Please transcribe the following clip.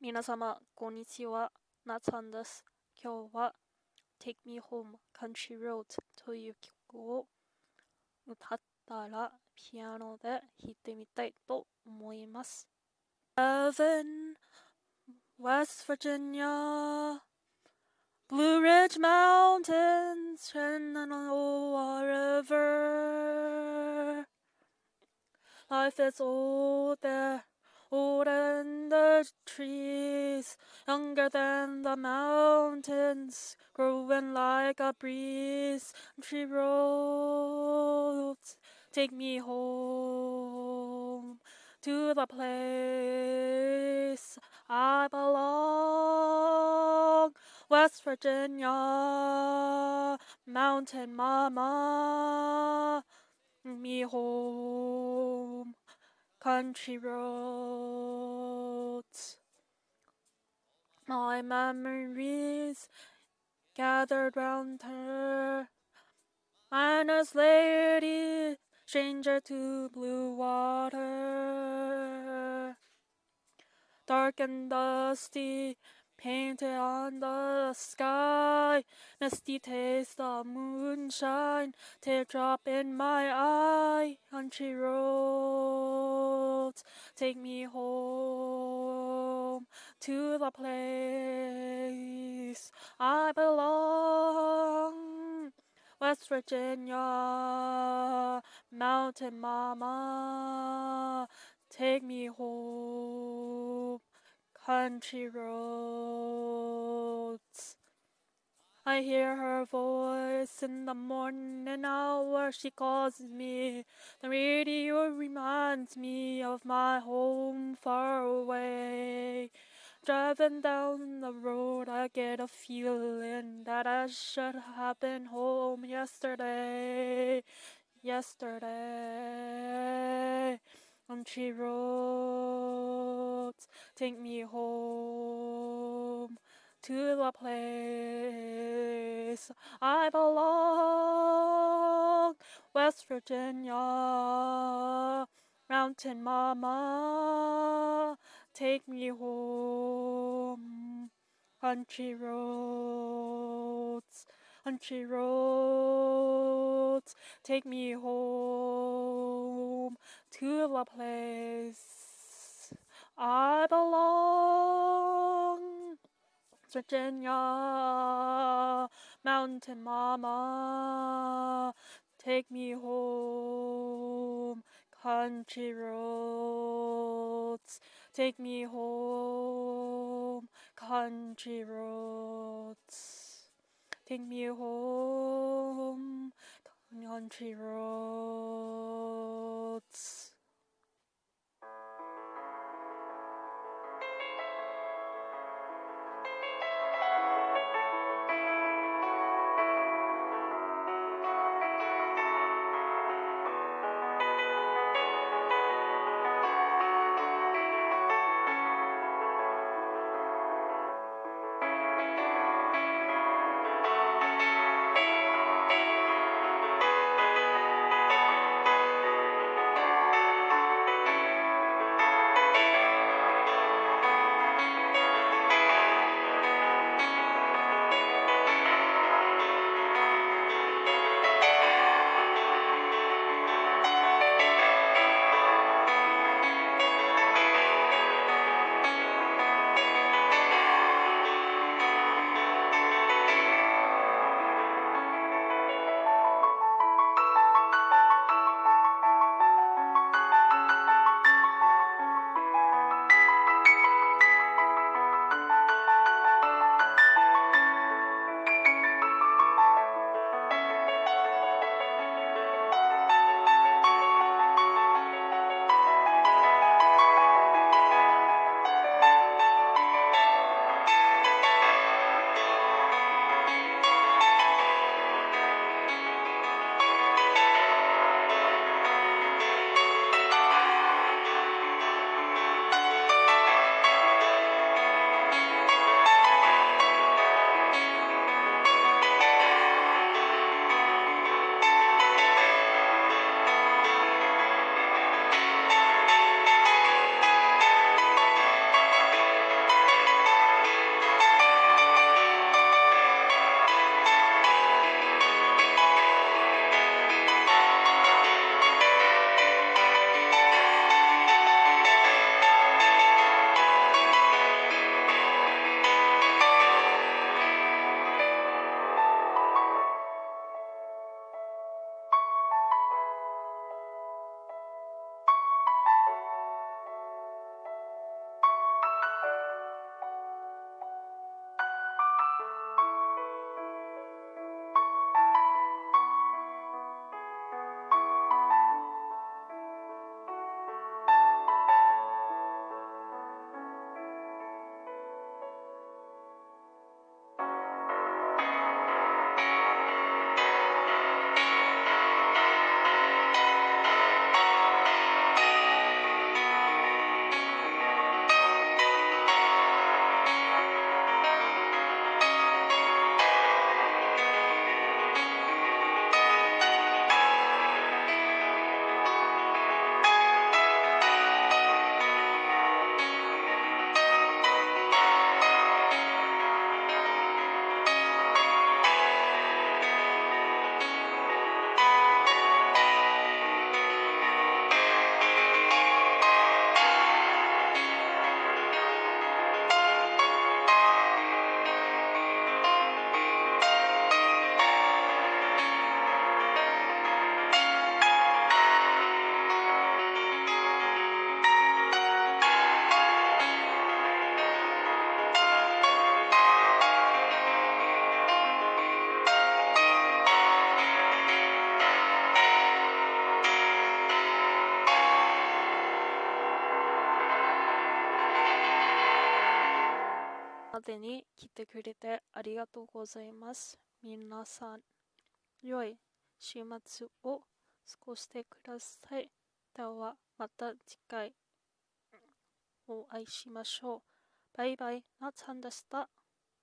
皆様、こんにちは。なつさんです。今日は Take Me Home Country Road という曲を歌ったらピアノで弾いてみたいと思います。Seven, West Virginia, Blue Ridge Mountains, Shenandoah River. Life is old there, older than the trees, younger than the mountains, growing like a breeze. Country roads take me home to the place I belong. West Virginia, Mountain Mama, me home, country roads. My memories gathered round her, minus lady, stranger to blue water. Dark and dusty, painted on the sky, misty taste of moonshine, teardrop in my eye. Country roads, take me home to the place I belong. West Virginia, Mountain Mama, take me home, country roads. I hear her voice in the morning hour. She calls me. The radio reminds me of my home far away. Driving down the road, I get a feeling that I should have been home yesterday. Yesterday. Country roads take me home to the place I belong. West Virginia, Mountain Mama, take me home. Country roads, country roads, take me home to the place I belong. Virginia, Mountain Mama, take me home. Country roads, take me home. Country roads, take me home. down Country roads. でに来てくれてありがとうございます。皆さん、良い週末を過ごしてください。では、また次回お会いしましょう。バイバイ、なつはんでした。